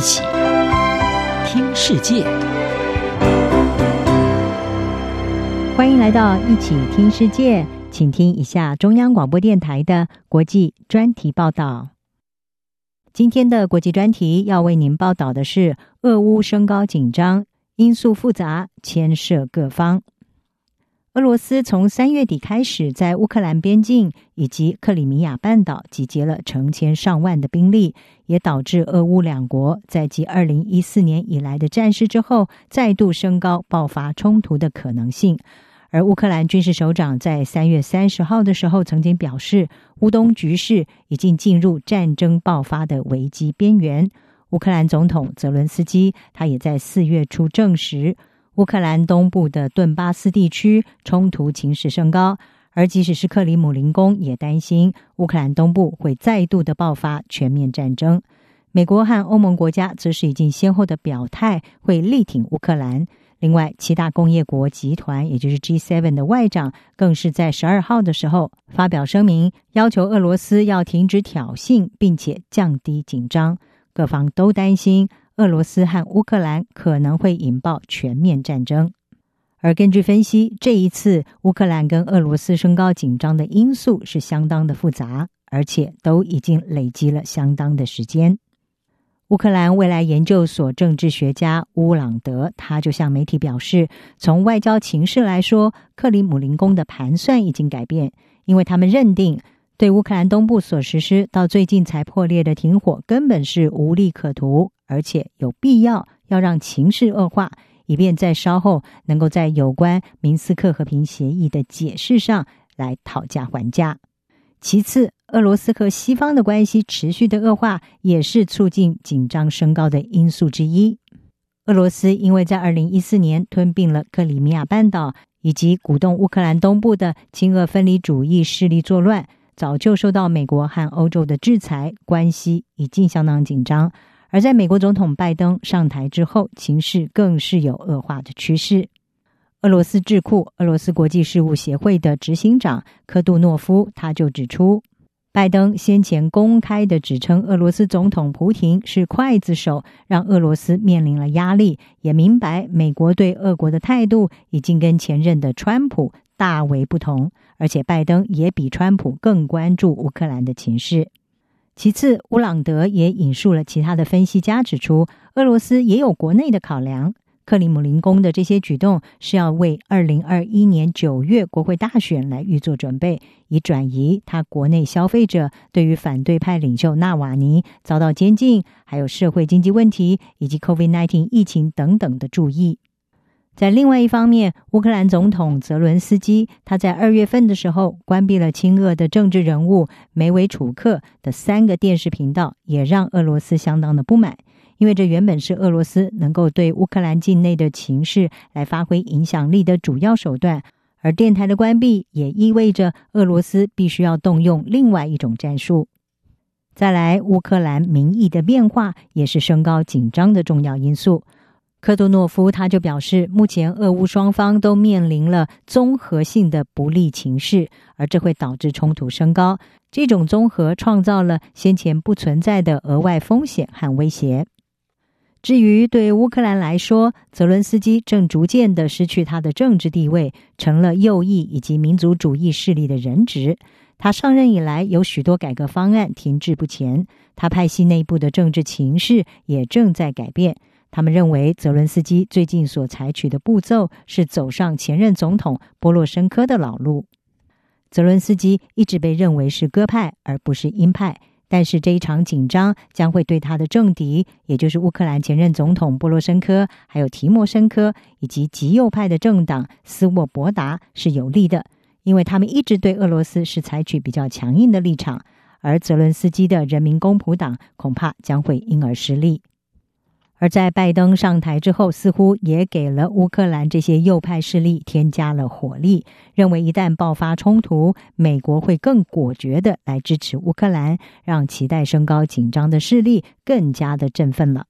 一起听世界，欢迎来到一起听世界，请听一下中央广播电台的国际专题报道。今天的国际专题要为您报道的是：俄乌升高紧张，因素复杂，牵涉各方。俄罗斯从三月底开始，在乌克兰边境以及克里米亚半岛集结了成千上万的兵力，也导致俄乌两国在继二零一四年以来的战事之后，再度升高爆发冲突的可能性。而乌克兰军事首长在三月三十号的时候曾经表示，乌东局势已经进入战争爆发的危机边缘。乌克兰总统泽伦斯基他也在四月初证实。乌克兰东部的顿巴斯地区冲突情势升高，而即使是克里姆林宫也担心乌克兰东部会再度的爆发全面战争。美国和欧盟国家则是已经先后的表态会力挺乌克兰。另外，七大工业国集团，也就是 G7 的外长，更是在十二号的时候发表声明，要求俄罗斯要停止挑衅，并且降低紧张。各方都担心。俄罗斯和乌克兰可能会引爆全面战争，而根据分析，这一次乌克兰跟俄罗斯升高紧张的因素是相当的复杂，而且都已经累积了相当的时间。乌克兰未来研究所政治学家乌朗德他就向媒体表示，从外交情势来说，克里姆林宫的盘算已经改变，因为他们认定对乌克兰东部所实施到最近才破裂的停火根本是无利可图。而且有必要要让情势恶化，以便在稍后能够在有关明斯克和平协议的解释上来讨价还价。其次，俄罗斯和西方的关系持续的恶化，也是促进紧张升高的因素之一。俄罗斯因为在二零一四年吞并了克里米亚半岛，以及鼓动乌克兰东部的亲俄分离主义势力作乱，早就受到美国和欧洲的制裁，关系已经相当紧张。而在美国总统拜登上台之后，情势更是有恶化的趋势。俄罗斯智库俄罗斯国际事务协会的执行长科杜诺夫他就指出，拜登先前公开的指称俄罗斯总统普廷是刽子手，让俄罗斯面临了压力，也明白美国对俄国的态度已经跟前任的川普大为不同，而且拜登也比川普更关注乌克兰的情势。其次，乌朗德也引述了其他的分析家指出，俄罗斯也有国内的考量。克里姆林宫的这些举动是要为二零二一年九月国会大选来预做准备，以转移他国内消费者对于反对派领袖纳瓦尼遭到监禁，还有社会经济问题以及 COVID-19 疫情等等的注意。在另外一方面，乌克兰总统泽伦斯基他在二月份的时候关闭了亲俄的政治人物梅维楚克的三个电视频道，也让俄罗斯相当的不满，因为这原本是俄罗斯能够对乌克兰境内的情势来发挥影响力的主要手段，而电台的关闭也意味着俄罗斯必须要动用另外一种战术。再来，乌克兰民意的变化也是升高紧张的重要因素。科多诺夫他就表示，目前俄乌双方都面临了综合性的不利情势，而这会导致冲突升高。这种综合创造了先前不存在的额外风险和威胁。至于对乌克兰来说，泽伦斯基正逐渐的失去他的政治地位，成了右翼以及民族主义势力的人质。他上任以来，有许多改革方案停滞不前，他派系内部的政治情势也正在改变。他们认为，泽伦斯基最近所采取的步骤是走上前任总统波罗申科的老路。泽伦斯基一直被认为是鸽派，而不是鹰派。但是这一场紧张将会对他的政敌，也就是乌克兰前任总统波罗申科，还有提莫申科以及极右派的政党斯沃伯达是有利的，因为他们一直对俄罗斯是采取比较强硬的立场，而泽伦斯基的人民公仆党恐怕将会因而失利。而在拜登上台之后，似乎也给了乌克兰这些右派势力添加了火力，认为一旦爆发冲突，美国会更果决的来支持乌克兰，让期待升高紧张的势力更加的振奋了。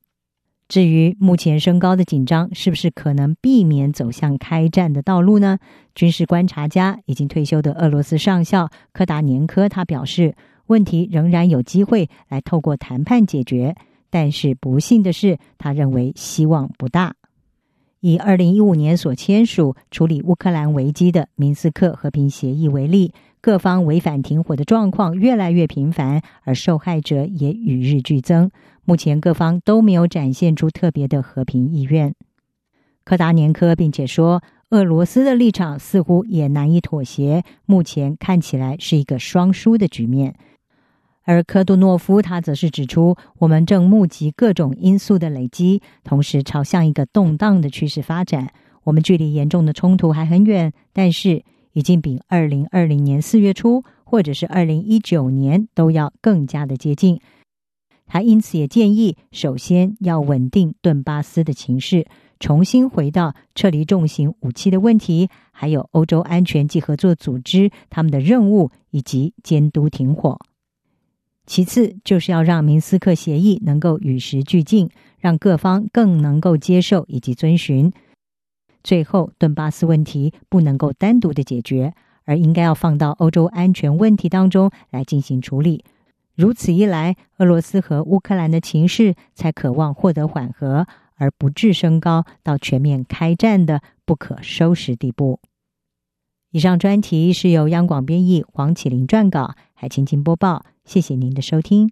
至于目前升高的紧张是不是可能避免走向开战的道路呢？军事观察家已经退休的俄罗斯上校柯达年科他表示，问题仍然有机会来透过谈判解决。但是不幸的是，他认为希望不大。以二零一五年所签署处理乌克兰危机的明斯克和平协议为例，各方违反停火的状况越来越频繁，而受害者也与日俱增。目前各方都没有展现出特别的和平意愿。柯达年科并且说，俄罗斯的立场似乎也难以妥协，目前看起来是一个双输的局面。而科杜诺夫他则是指出，我们正目击各种因素的累积，同时朝向一个动荡的趋势发展。我们距离严重的冲突还很远，但是已经比二零二零年四月初或者是二零一九年都要更加的接近。他因此也建议，首先要稳定顿巴斯的情势，重新回到撤离重型武器的问题，还有欧洲安全及合作组织他们的任务以及监督停火。其次，就是要让明斯克协议能够与时俱进，让各方更能够接受以及遵循。最后，顿巴斯问题不能够单独的解决，而应该要放到欧洲安全问题当中来进行处理。如此一来，俄罗斯和乌克兰的情势才渴望获得缓和，而不致升高到全面开战的不可收拾地步。以上专题是由央广编译黄启麟撰稿，海青青播报。谢谢您的收听。